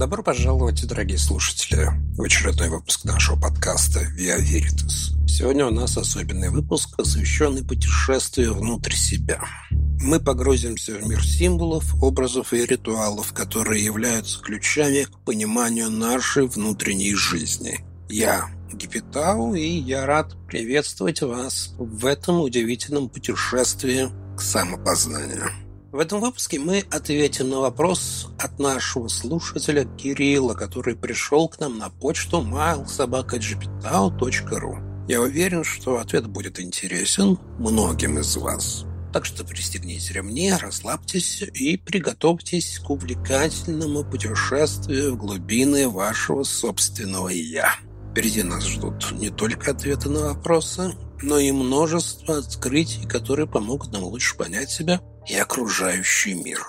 Добро пожаловать, дорогие слушатели, в очередной выпуск нашего подкаста «Via Veritas». Сегодня у нас особенный выпуск, посвященный путешествию внутрь себя. Мы погрузимся в мир символов, образов и ритуалов, которые являются ключами к пониманию нашей внутренней жизни. Я Гипитау, и я рад приветствовать вас в этом удивительном путешествии к самопознанию. В этом выпуске мы ответим на вопрос от нашего слушателя Кирилла, который пришел к нам на почту mailsobaka.gptao.ru. Я уверен, что ответ будет интересен многим из вас. Так что пристегните ремни, расслабьтесь и приготовьтесь к увлекательному путешествию в глубины вашего собственного «я». Впереди нас ждут не только ответы на вопросы, но и множество открытий, которые помогут нам лучше понять себя и окружающий мир.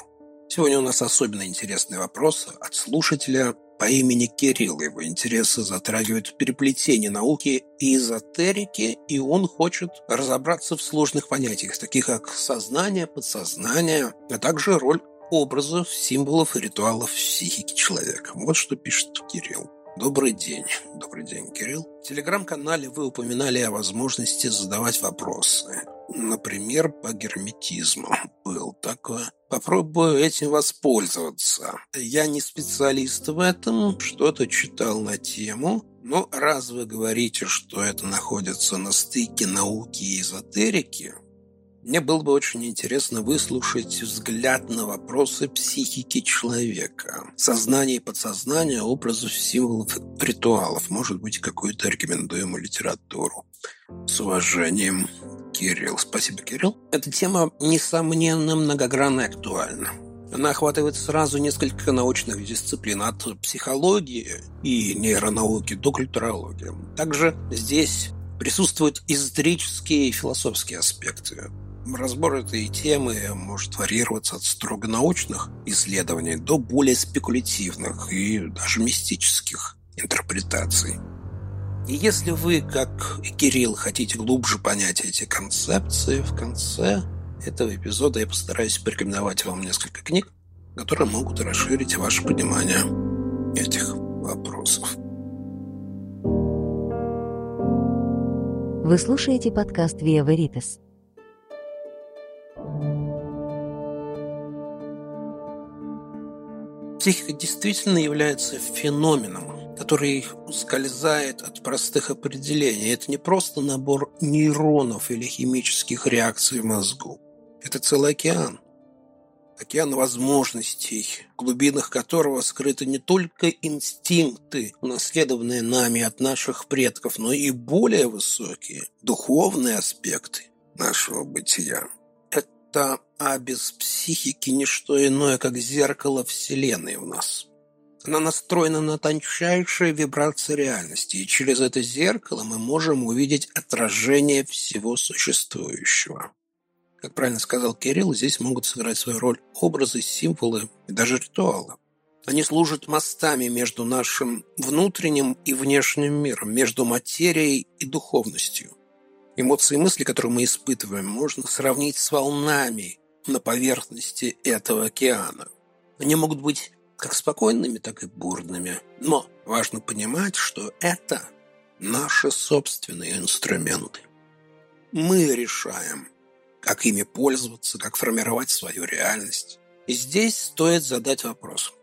Сегодня у нас особенно интересный вопрос от слушателя по имени Кирилл. Его интересы затрагивают переплетение науки и эзотерики, и он хочет разобраться в сложных понятиях, таких как сознание, подсознание, а также роль образов, символов и ритуалов в психике человека. Вот что пишет Кирилл. Добрый день. Добрый день, Кирилл. В телеграм-канале вы упоминали о возможности задавать вопросы. Например, по герметизму. Был такое. Попробую этим воспользоваться. Я не специалист в этом, что-то читал на тему. Но раз вы говорите, что это находится на стыке науки и эзотерики, мне было бы очень интересно выслушать взгляд на вопросы психики человека, сознания и подсознания, образов, символов, ритуалов, может быть, какую-то рекомендуемую литературу. С уважением, Кирилл. Спасибо, Кирилл. Эта тема, несомненно, многогранно актуальна. Она охватывает сразу несколько научных дисциплин от психологии и нейронауки до культурологии. Также здесь присутствуют эзотерические и философские аспекты. Разбор этой темы может варьироваться от строго научных исследований до более спекулятивных и даже мистических интерпретаций. И если вы, как Кирилл, хотите глубже понять эти концепции, в конце этого эпизода я постараюсь порекомендовать вам несколько книг, которые могут расширить ваше понимание этих вопросов. Вы слушаете подкаст «Виа Веритас». Психика действительно является феноменом, который ускользает от простых определений. Это не просто набор нейронов или химических реакций в мозгу. Это целый океан. Океан возможностей, в глубинах которого скрыты не только инстинкты, унаследованные нами от наших предков, но и более высокие духовные аспекты нашего бытия это, а без психики не что иное, как зеркало Вселенной в нас. Она настроена на тончайшие вибрации реальности, и через это зеркало мы можем увидеть отражение всего существующего. Как правильно сказал Кирилл, здесь могут сыграть свою роль образы, символы и даже ритуалы. Они служат мостами между нашим внутренним и внешним миром, между материей и духовностью. Эмоции и мысли, которые мы испытываем, можно сравнить с волнами на поверхности этого океана. Они могут быть как спокойными, так и бурными. Но важно понимать, что это наши собственные инструменты. Мы решаем, как ими пользоваться, как формировать свою реальность. И здесь стоит задать вопрос.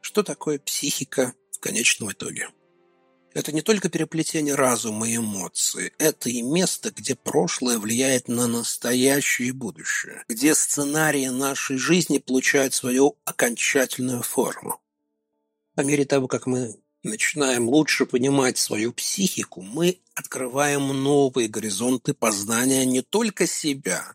Что такое психика в конечном итоге? Это не только переплетение разума и эмоций, это и место, где прошлое влияет на настоящее и будущее, где сценарии нашей жизни получают свою окончательную форму. По мере того, как мы начинаем лучше понимать свою психику, мы открываем новые горизонты познания не только себя,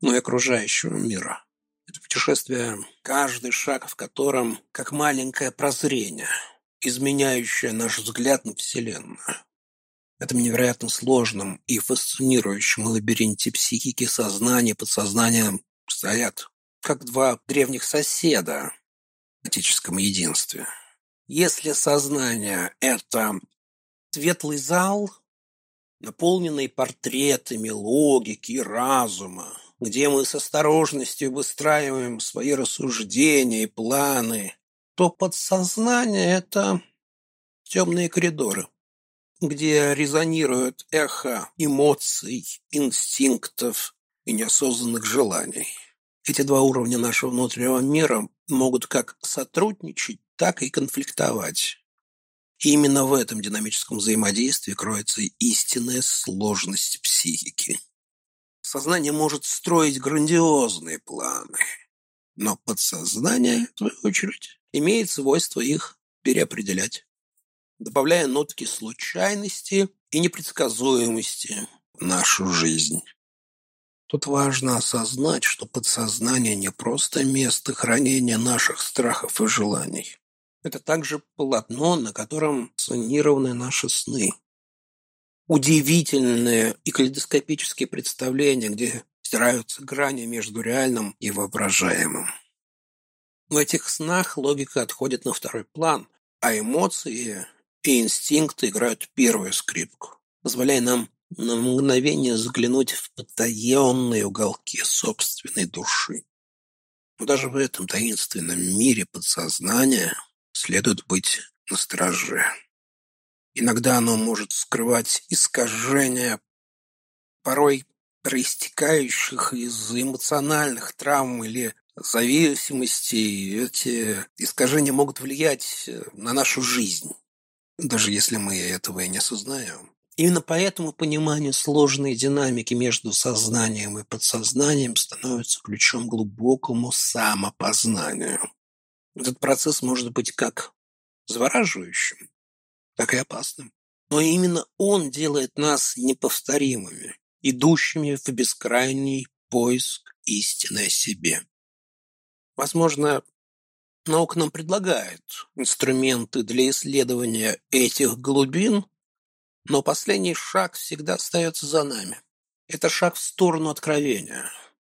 но и окружающего мира. Это путешествие, каждый шаг в котором как маленькое прозрение – изменяющая наш взгляд на Вселенную. В этом невероятно сложном и фасцинирующем лабиринте психики сознания подсознания стоят как два древних соседа в отеческом единстве. Если сознание – это светлый зал, наполненный портретами логики и разума, где мы с осторожностью выстраиваем свои рассуждения и планы, то подсознание – это темные коридоры, где резонирует эхо эмоций, инстинктов и неосознанных желаний. Эти два уровня нашего внутреннего мира могут как сотрудничать, так и конфликтовать. И именно в этом динамическом взаимодействии кроется истинная сложность психики. Сознание может строить грандиозные планы, но подсознание, в свою очередь, имеет свойство их переопределять, добавляя нотки случайности и непредсказуемости в нашу жизнь. Тут важно осознать, что подсознание не просто место хранения наших страхов и желаний. Это также полотно, на котором санированы наши сны. Удивительные и калейдоскопические представления, где стираются грани между реальным и воображаемым. В этих снах логика отходит на второй план, а эмоции и инстинкты играют первую скрипку, позволяя нам на мгновение заглянуть в потаенные уголки собственной души. Но даже в этом таинственном мире подсознания следует быть настороже. Иногда оно может скрывать искажения, порой проистекающих из эмоциональных травм или зависимостей. Эти искажения могут влиять на нашу жизнь, даже если мы этого и не осознаем. Именно поэтому понимание сложной динамики между сознанием и подсознанием становится ключом к глубокому самопознанию. Этот процесс может быть как завораживающим, так и опасным. Но именно он делает нас неповторимыми, идущими в бескрайний поиск истины о себе. Возможно, наука нам предлагает инструменты для исследования этих глубин, но последний шаг всегда остается за нами. Это шаг в сторону откровения,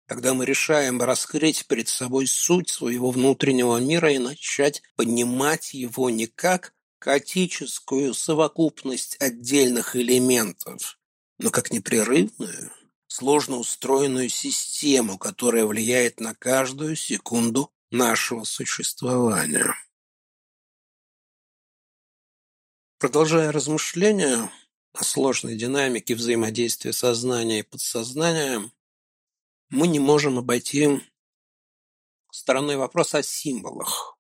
когда мы решаем раскрыть перед собой суть своего внутреннего мира и начать понимать его не как хаотическую совокупность отдельных элементов, но как непрерывную, сложно устроенную систему, которая влияет на каждую секунду нашего существования. Продолжая размышления о сложной динамике взаимодействия сознания и подсознания, мы не можем обойти стороной вопрос о символах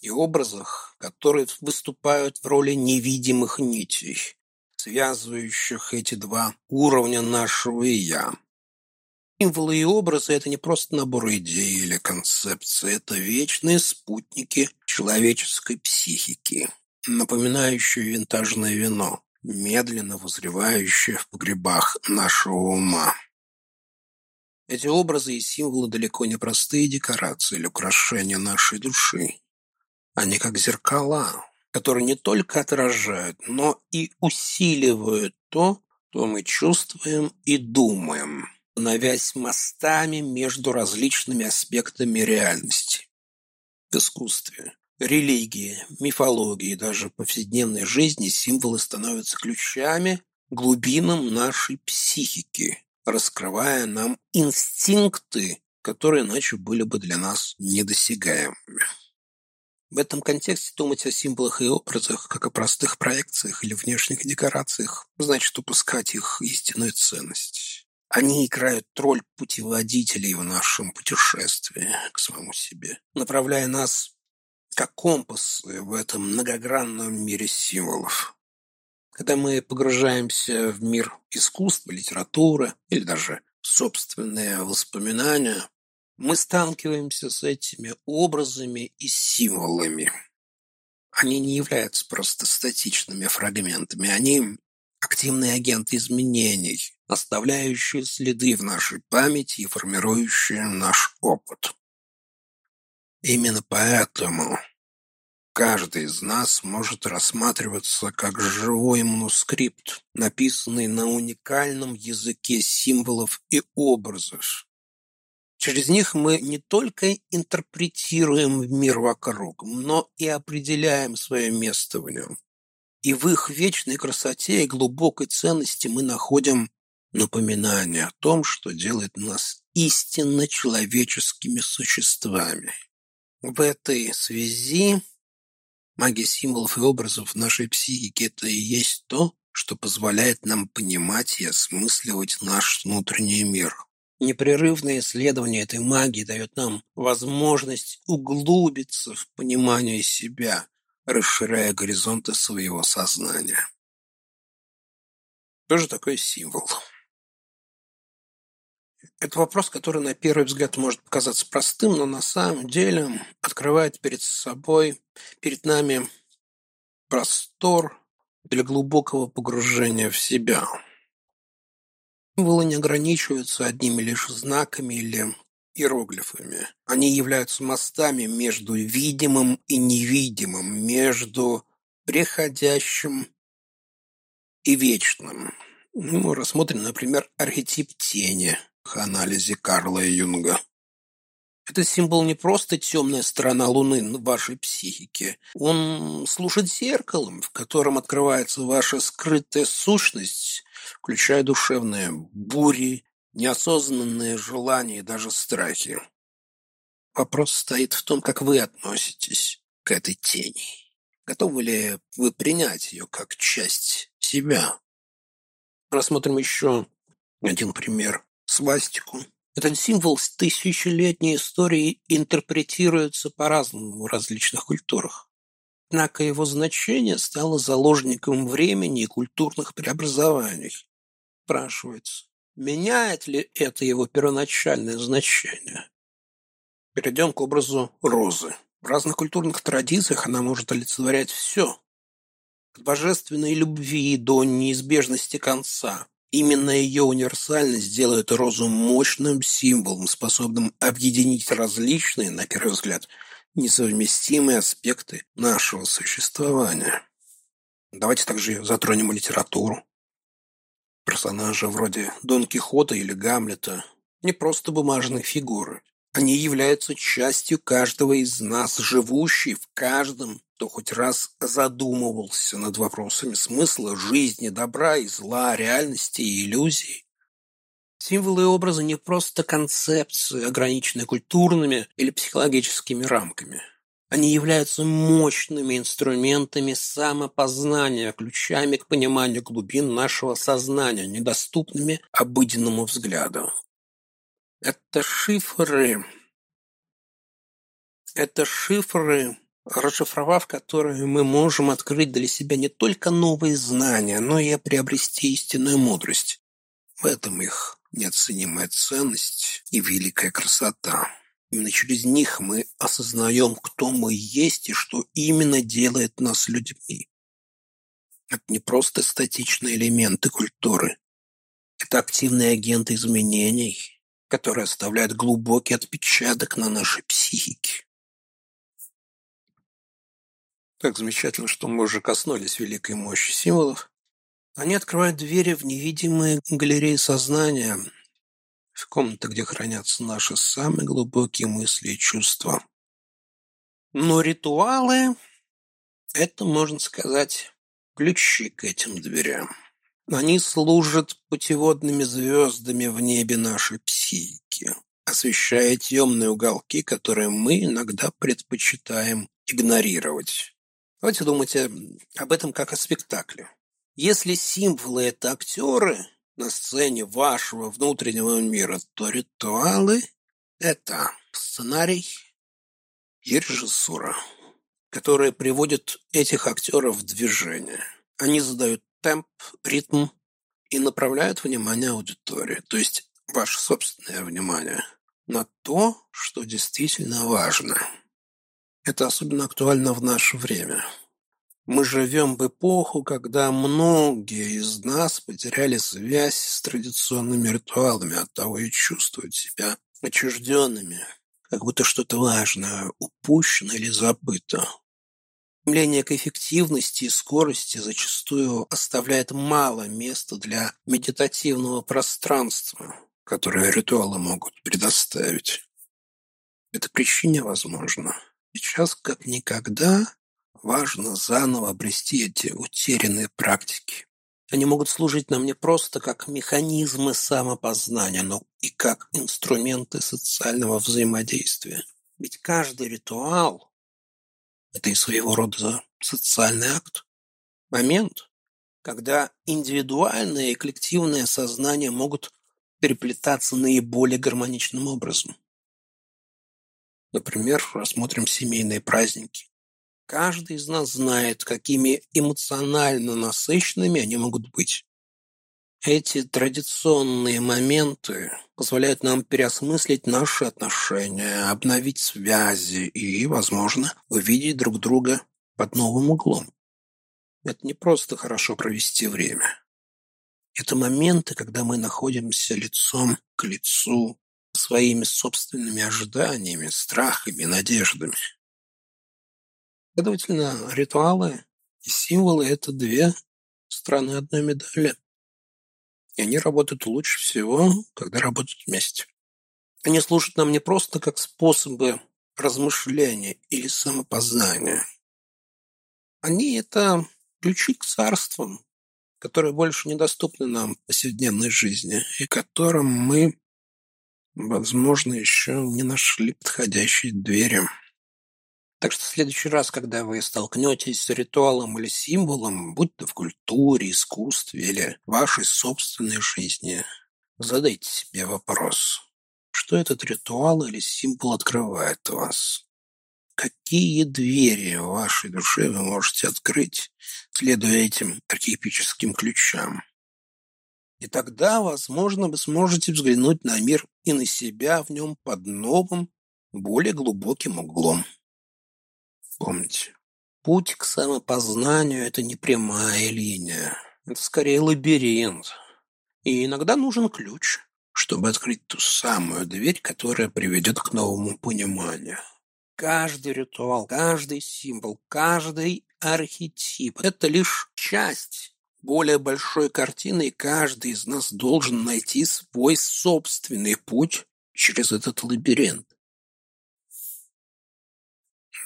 и образах, которые выступают в роли невидимых нитей, связывающих эти два уровня нашего «я». Символы и образы – это не просто набор идей или концепций, это вечные спутники человеческой психики напоминающую винтажное вино, медленно возревающее в погребах нашего ума. Эти образы и символы далеко не простые декорации или украшения нашей души. Они как зеркала, которые не только отражают, но и усиливают то, что мы чувствуем и думаем, становясь мостами между различными аспектами реальности. В искусстве, религии, мифологии, даже повседневной жизни символы становятся ключами глубинам нашей психики, раскрывая нам инстинкты, которые иначе были бы для нас недосягаемыми. В этом контексте думать о символах и образах, как о простых проекциях или внешних декорациях, значит упускать их истинную ценность. Они играют роль путеводителей в нашем путешествии к самому себе, направляя нас как компас в этом многогранном мире символов. Когда мы погружаемся в мир искусства, литературы или даже собственные воспоминания, мы сталкиваемся с этими образами и символами. Они не являются просто статичными фрагментами, они активные агенты изменений, оставляющие следы в нашей памяти и формирующие наш опыт. Именно поэтому каждый из нас может рассматриваться как живой манускрипт, написанный на уникальном языке символов и образов. Через них мы не только интерпретируем мир вокруг, но и определяем свое место в нем. И в их вечной красоте и глубокой ценности мы находим напоминание о том, что делает нас истинно человеческими существами. В этой связи Магия символов и образов в нашей психике – это и есть то, что позволяет нам понимать и осмысливать наш внутренний мир. Непрерывное исследование этой магии дает нам возможность углубиться в понимание себя, расширяя горизонты своего сознания. Что же такое символ? Это вопрос, который на первый взгляд может показаться простым, но на самом деле открывает перед собой, перед нами простор для глубокого погружения в себя. Символы не ограничиваются одними лишь знаками или иероглифами. Они являются мостами между видимым и невидимым, между приходящим и вечным. Мы рассмотрим, например, архетип тени – анализе Карла Юнга. Это символ не просто темная сторона Луны в вашей психике. Он служит зеркалом, в котором открывается ваша скрытая сущность, включая душевные бури, неосознанные желания и даже страхи. Вопрос стоит в том, как вы относитесь к этой тени. Готовы ли вы принять ее как часть себя? Рассмотрим еще один пример свастику. Этот символ с тысячелетней историей интерпретируется по-разному в различных культурах. Однако его значение стало заложником времени и культурных преобразований. Спрашивается, меняет ли это его первоначальное значение? Перейдем к образу розы. В разных культурных традициях она может олицетворять все. От божественной любви до неизбежности конца, Именно ее универсальность делает розу мощным символом, способным объединить различные, на первый взгляд, несовместимые аспекты нашего существования. Давайте также затронем литературу. Персонажи вроде Дон Кихота или Гамлета не просто бумажные фигуры. Они являются частью каждого из нас, живущей в каждом кто хоть раз задумывался над вопросами смысла жизни, добра и зла, реальности и иллюзий. Символы и образы не просто концепции, ограниченные культурными или психологическими рамками. Они являются мощными инструментами самопознания, ключами к пониманию глубин нашего сознания, недоступными обыденному взгляду. Это шифры. Это шифры расшифровав которые мы можем открыть для себя не только новые знания, но и приобрести истинную мудрость. В этом их неоценимая ценность и великая красота. Именно через них мы осознаем, кто мы есть и что именно делает нас людьми. Это не просто статичные элементы культуры. Это активные агенты изменений, которые оставляют глубокий отпечаток на нашей психике. Как замечательно, что мы уже коснулись великой мощи символов. Они открывают двери в невидимые галереи сознания, в комнаты, где хранятся наши самые глубокие мысли и чувства. Но ритуалы – это, можно сказать, ключи к этим дверям. Они служат путеводными звездами в небе нашей психики, освещая темные уголки, которые мы иногда предпочитаем игнорировать. Давайте думать об этом как о спектакле. Если символы – это актеры на сцене вашего внутреннего мира, то ритуалы – это сценарий и режиссура, которые приводят этих актеров в движение. Они задают темп, ритм и направляют внимание аудитории, то есть ваше собственное внимание, на то, что действительно важно – это особенно актуально в наше время. Мы живем в эпоху, когда многие из нас потеряли связь с традиционными ритуалами, оттого и чувствуют себя отчужденными, как будто что-то важное упущено или забыто. Стремление к эффективности и скорости зачастую оставляет мало места для медитативного пространства, которое ритуалы могут предоставить. Это причине возможно. Сейчас, как никогда, важно заново обрести эти утерянные практики. Они могут служить нам не просто как механизмы самопознания, но и как инструменты социального взаимодействия. Ведь каждый ритуал Это и своего рода социальный акт. Момент, когда индивидуальное и коллективное сознание могут переплетаться наиболее гармоничным образом. Например, рассмотрим семейные праздники. Каждый из нас знает, какими эмоционально насыщенными они могут быть. Эти традиционные моменты позволяют нам переосмыслить наши отношения, обновить связи и, возможно, увидеть друг друга под новым углом. Это не просто хорошо провести время. Это моменты, когда мы находимся лицом к лицу своими собственными ожиданиями, страхами, надеждами. Следовательно, ритуалы и символы – это две стороны одной медали. И они работают лучше всего, когда работают вместе. Они служат нам не просто как способы размышления или самопознания. Они – это ключи к царствам, которые больше недоступны нам в повседневной жизни и которым мы, возможно, еще не нашли подходящей двери. Так что в следующий раз, когда вы столкнетесь с ритуалом или символом, будь то в культуре, искусстве или вашей собственной жизни, задайте себе вопрос, что этот ритуал или символ открывает в вас. Какие двери в вашей душе вы можете открыть, следуя этим архетипическим ключам? И тогда, возможно, вы сможете взглянуть на мир и на себя в нем под новым, более глубоким углом. Помните, путь к самопознанию – это не прямая линия. Это скорее лабиринт. И иногда нужен ключ, чтобы открыть ту самую дверь, которая приведет к новому пониманию. Каждый ритуал, каждый символ, каждый архетип – это лишь часть более большой картины, и каждый из нас должен найти свой собственный путь через этот лабиринт.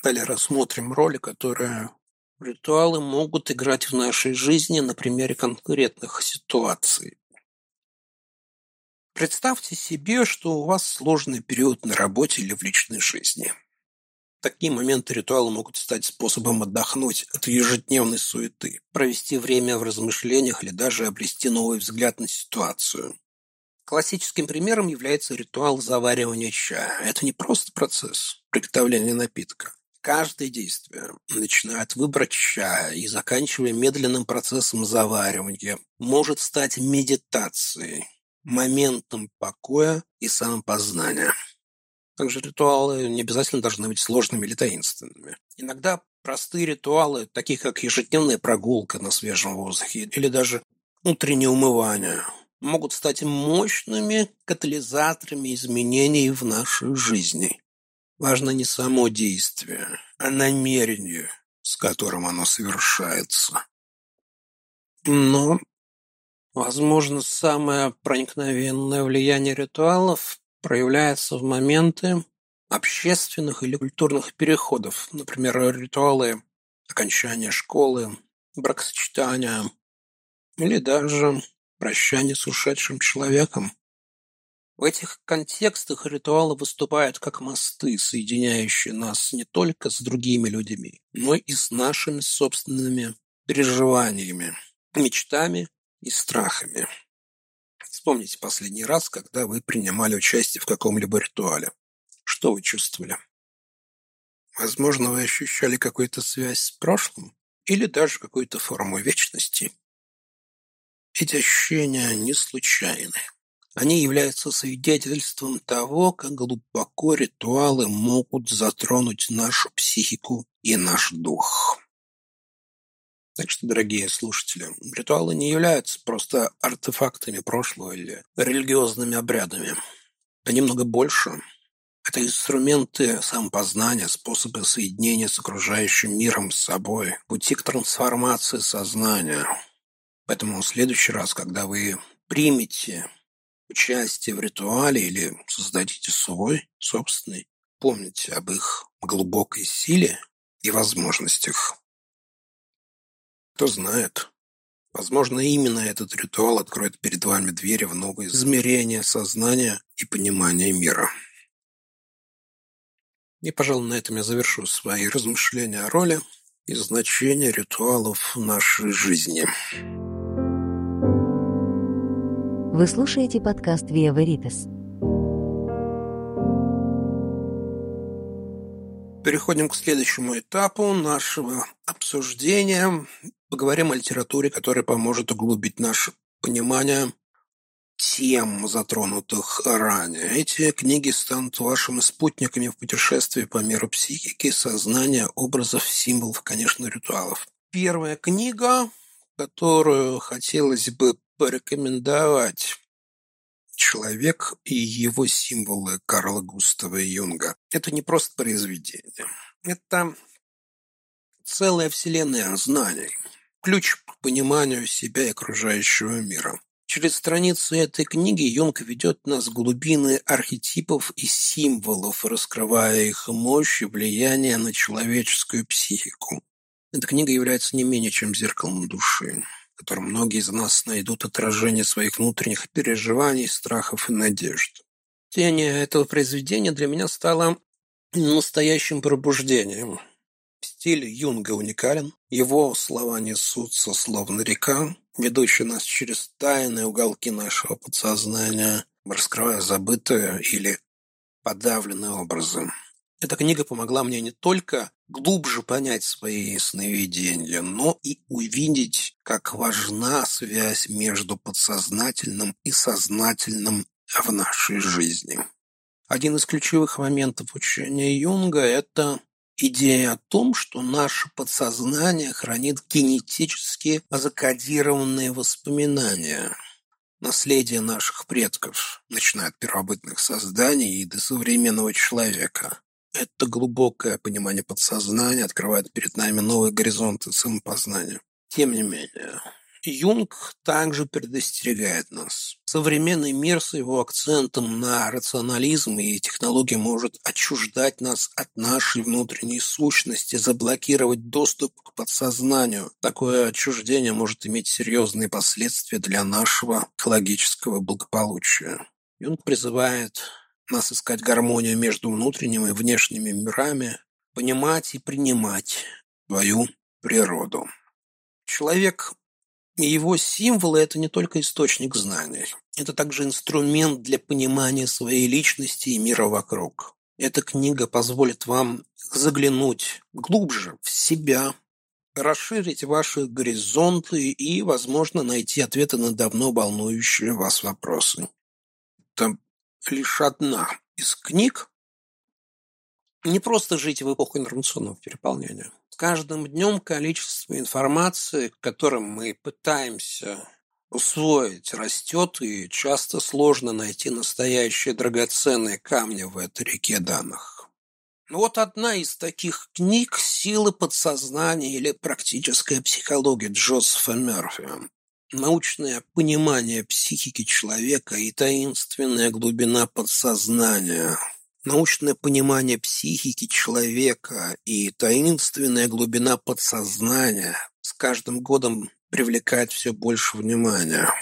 Далее рассмотрим роли, которые ритуалы могут играть в нашей жизни на примере конкретных ситуаций. Представьте себе, что у вас сложный период на работе или в личной жизни. Такие моменты ритуалы могут стать способом отдохнуть от ежедневной суеты, провести время в размышлениях или даже обрести новый взгляд на ситуацию. Классическим примером является ритуал заваривания чая. Это не просто процесс приготовления напитка. Каждое действие, начиная от выбора чая и заканчивая медленным процессом заваривания, может стать медитацией, моментом покоя и самопознания. Также ритуалы не обязательно должны быть сложными или таинственными. Иногда простые ритуалы, такие как ежедневная прогулка на свежем воздухе или даже утреннее умывание, могут стать мощными катализаторами изменений в нашей жизни. Важно не само действие, а намерение, с которым оно совершается. Но, возможно, самое проникновенное влияние ритуалов проявляется в моменты общественных или культурных переходов, например, ритуалы окончания школы, бракосочетания или даже прощания с ушедшим человеком. В этих контекстах ритуалы выступают как мосты, соединяющие нас не только с другими людьми, но и с нашими собственными переживаниями, мечтами и страхами. Вспомните последний раз, когда вы принимали участие в каком-либо ритуале. Что вы чувствовали? Возможно, вы ощущали какую-то связь с прошлым или даже какую-то форму вечности. Эти ощущения не случайны. Они являются свидетельством того, как глубоко ритуалы могут затронуть нашу психику и наш дух. Так что, дорогие слушатели, ритуалы не являются просто артефактами прошлого или религиозными обрядами. Они много больше. Это инструменты самопознания, способы соединения с окружающим миром, с собой, пути к трансформации сознания. Поэтому в следующий раз, когда вы примете участие в ритуале или создадите свой собственный, помните об их глубокой силе и возможностях. Кто знает, возможно, именно этот ритуал откроет перед вами двери в новые измерения сознания и понимания мира. И, пожалуй, на этом я завершу свои размышления о роли и значении ритуалов в нашей жизни. Вы слушаете подкаст «Виа Веритас». Переходим к следующему этапу нашего обсуждения. Поговорим о литературе, которая поможет углубить наше понимание тем, затронутых ранее. Эти книги станут вашими спутниками в путешествии по миру психики, сознания, образов, символов, конечно, ритуалов. Первая книга, которую хотелось бы порекомендовать «Человек и его символы» Карла Густава Юнга. Это не просто произведение. Это целая вселенная знаний, ключ к пониманию себя и окружающего мира. Через страницы этой книги Юнг ведет нас в глубины архетипов и символов, раскрывая их мощь и влияние на человеческую психику. Эта книга является не менее чем зеркалом души, в котором многие из нас найдут отражение своих внутренних переживаний, страхов и надежд. Чтение этого произведения для меня стало настоящим пробуждением. Стиль Юнга уникален, его слова несутся словно река, ведущий нас через тайные уголки нашего подсознания, раскрывая забытые или подавленные образы. Эта книга помогла мне не только глубже понять свои сновидения, но и увидеть, как важна связь между подсознательным и сознательным в нашей жизни. Один из ключевых моментов учения Юнга – это Идея о том, что наше подсознание хранит генетически закодированные воспоминания, наследие наших предков, начиная от первобытных созданий и до современного человека. Это глубокое понимание подсознания открывает перед нами новые горизонты самопознания. Тем не менее, Юнг также предостерегает нас. Современный мир с его акцентом на рационализм и технологии может отчуждать нас от нашей внутренней сущности, заблокировать доступ к подсознанию. Такое отчуждение может иметь серьезные последствия для нашего экологического благополучия. Юнг призывает нас искать гармонию между внутренним и внешними мирами, понимать и принимать свою природу. Человек его символы – это не только источник знаний. Это также инструмент для понимания своей личности и мира вокруг. Эта книга позволит вам заглянуть глубже в себя, расширить ваши горизонты и, возможно, найти ответы на давно волнующие вас вопросы. Это лишь одна из книг. Не просто жить в эпоху информационного переполнения – каждым днем количество информации, которым мы пытаемся усвоить, растет, и часто сложно найти настоящие драгоценные камни в этой реке данных. Ну вот одна из таких книг «Силы подсознания» или «Практическая психология» Джозефа Мерфи. Научное понимание психики человека и таинственная глубина подсознания – научное понимание психики человека и таинственная глубина подсознания с каждым годом привлекает все больше внимания.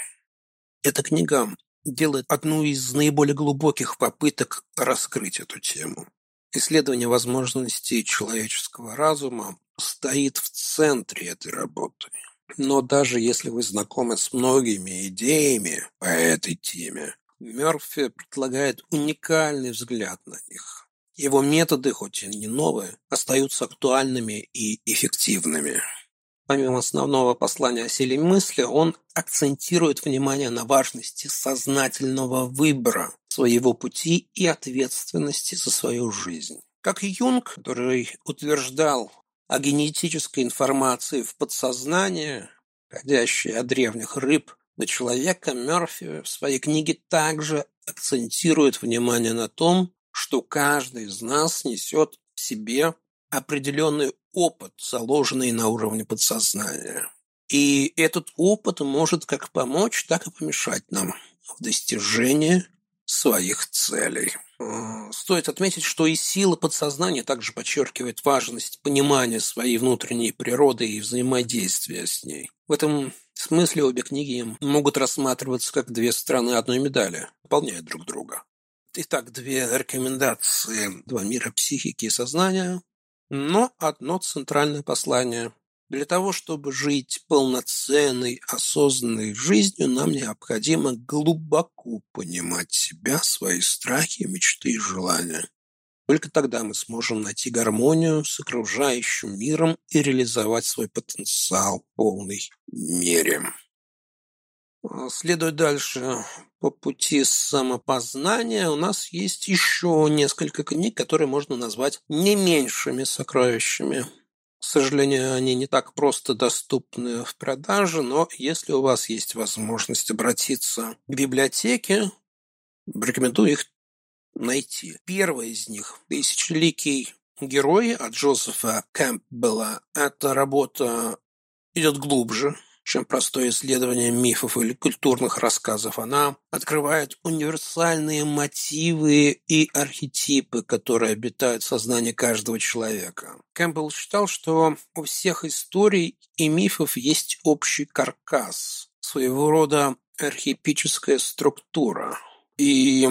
Эта книга делает одну из наиболее глубоких попыток раскрыть эту тему. Исследование возможностей человеческого разума стоит в центре этой работы. Но даже если вы знакомы с многими идеями по этой теме, Мерфи предлагает уникальный взгляд на них. Его методы, хоть и не новые, остаются актуальными и эффективными. Помимо основного послания о силе мысли, он акцентирует внимание на важности сознательного выбора своего пути и ответственности за свою жизнь. Как Юнг, который утверждал о генетической информации в подсознании, ходящей от древних рыб на человека Мерфи в своей книге также акцентирует внимание на том, что каждый из нас несет в себе определенный опыт, заложенный на уровне подсознания. И этот опыт может как помочь, так и помешать нам в достижении своих целей. Стоит отметить, что и сила подсознания также подчеркивает важность понимания своей внутренней природы и взаимодействия с ней. В этом смысле обе книги могут рассматриваться как две стороны одной медали, дополняют друг друга. Итак, две рекомендации, два мира психики и сознания, но одно центральное послание. Для того, чтобы жить полноценной, осознанной жизнью, нам необходимо глубоко понимать себя, свои страхи, мечты и желания. Только тогда мы сможем найти гармонию с окружающим миром и реализовать свой потенциал в полной мере. Следуя дальше по пути самопознания, у нас есть еще несколько книг, которые можно назвать не меньшими сокровищами. К сожалению, они не так просто доступны в продаже, но если у вас есть возможность обратиться к библиотеке, рекомендую их найти. Первый из них – «Тысячеликий герой» от Джозефа Кэмпбелла. Эта работа идет глубже, чем простое исследование мифов или культурных рассказов. Она открывает универсальные мотивы и архетипы, которые обитают в сознании каждого человека. Кэмпбелл считал, что у всех историй и мифов есть общий каркас, своего рода архетипическая структура. И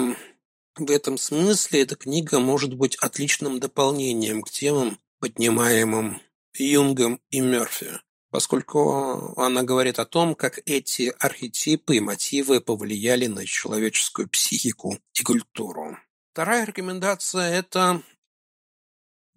в этом смысле эта книга может быть отличным дополнением к темам, поднимаемым Юнгом и Мерфи, поскольку она говорит о том, как эти архетипы и мотивы повлияли на человеческую психику и культуру. Вторая рекомендация – это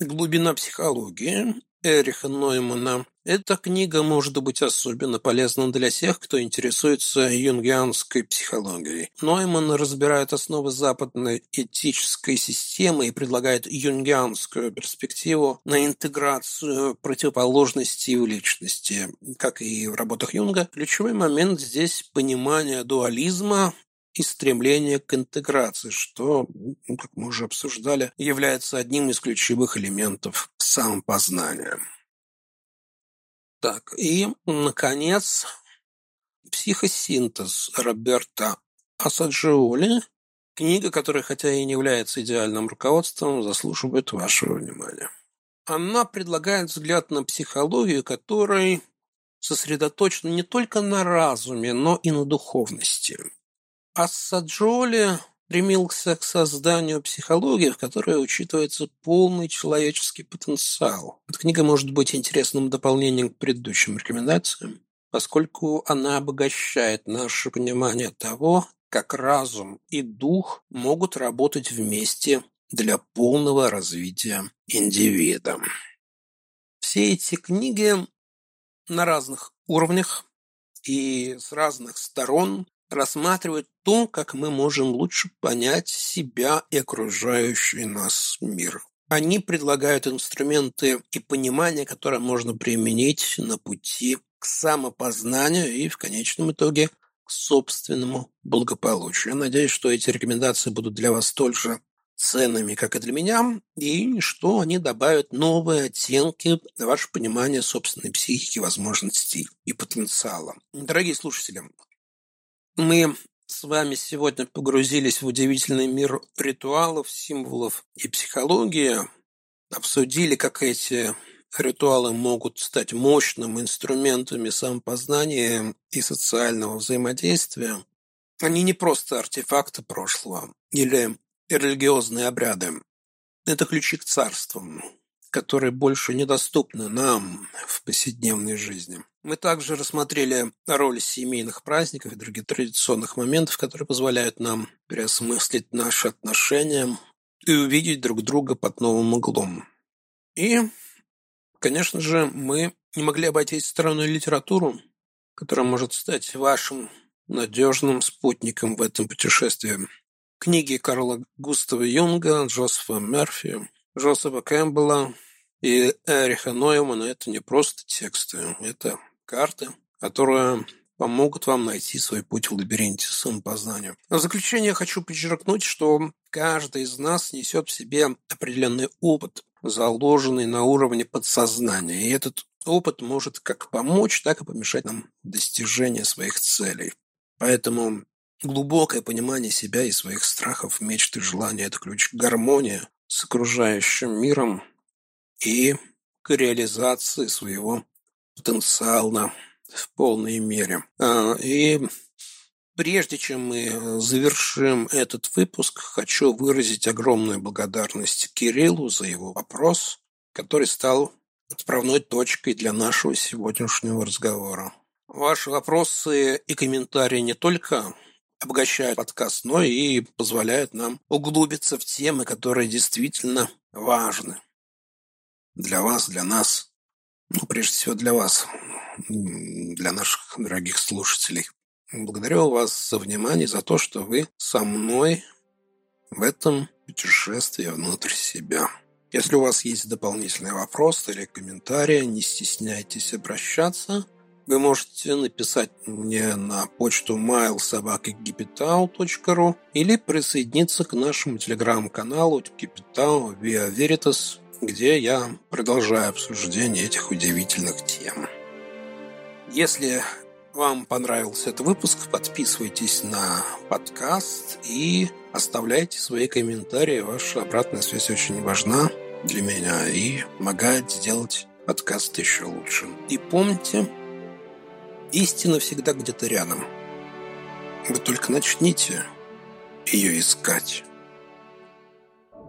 глубина психологии Эриха Ноймана. Эта книга может быть особенно полезна для тех, кто интересуется юнгианской психологией. Нойман разбирает основы западной этической системы и предлагает юнгианскую перспективу на интеграцию противоположностей в личности. Как и в работах Юнга, ключевой момент здесь – понимание дуализма и стремление к интеграции, что, ну, как мы уже обсуждали, является одним из ключевых элементов самопознания. Так, и, наконец, «Психосинтез» Роберта Асаджиоли, книга, которая, хотя и не является идеальным руководством, заслуживает вашего внимания. Она предлагает взгляд на психологию, который сосредоточен не только на разуме, но и на духовности. Ассаджоли стремился к созданию психологии, в которой учитывается полный человеческий потенциал. Эта книга может быть интересным дополнением к предыдущим рекомендациям, поскольку она обогащает наше понимание того, как разум и дух могут работать вместе для полного развития индивида. Все эти книги на разных уровнях и с разных сторон рассматривают то, как мы можем лучше понять себя и окружающий нас мир. Они предлагают инструменты и понимание, которые можно применить на пути к самопознанию и в конечном итоге к собственному благополучию. Я надеюсь, что эти рекомендации будут для вас столь же ценными, как и для меня, и что они добавят новые оттенки на ваше понимание собственной психики, возможностей и потенциала. Дорогие слушатели, мы с вами сегодня погрузились в удивительный мир ритуалов, символов и психологии, обсудили, как эти ритуалы могут стать мощным инструментами самопознания и социального взаимодействия. Они не просто артефакты прошлого или религиозные обряды. Это ключи к царствам, которые больше недоступны нам в повседневной жизни. Мы также рассмотрели роль семейных праздников и других традиционных моментов, которые позволяют нам переосмыслить наши отношения и увидеть друг друга под новым углом. И, конечно же, мы не могли обойтись стороной литературу, которая может стать вашим надежным спутником в этом путешествии. Книги Карла Густава Юнга, Джозефа Мерфи, Джозефа Кэмпбелла и Эриха Ноймана – это не просто тексты, это карты, которые помогут вам найти свой путь в лабиринте самопознания. В заключение хочу подчеркнуть, что каждый из нас несет в себе определенный опыт, заложенный на уровне подсознания. И этот опыт может как помочь, так и помешать нам в достижении своих целей. Поэтому глубокое понимание себя и своих страхов, мечт и желаний – это ключ к гармонии с окружающим миром и к реализации своего потенциально в полной мере. А, и Прежде чем мы завершим этот выпуск, хочу выразить огромную благодарность Кириллу за его вопрос, который стал отправной точкой для нашего сегодняшнего разговора. Ваши вопросы и комментарии не только обогащают подкаст, но и позволяют нам углубиться в темы, которые действительно важны для вас, для нас, ну, прежде всего для вас, для наших дорогих слушателей. Благодарю вас за внимание, за то, что вы со мной в этом путешествии внутрь себя. Если у вас есть дополнительные вопросы или комментарии, не стесняйтесь обращаться. Вы можете написать мне на почту mailsobakagipital.ru или присоединиться к нашему телеграм-каналу Capital Via Veritas, где я продолжаю обсуждение этих удивительных тем. Если вам понравился этот выпуск, подписывайтесь на подкаст и оставляйте свои комментарии. Ваша обратная связь очень важна для меня и помогает сделать подкаст еще лучше. И помните, истина всегда где-то рядом. Вы только начните ее искать.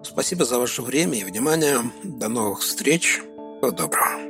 Спасибо за ваше время и внимание. До новых встреч. Всего доброго.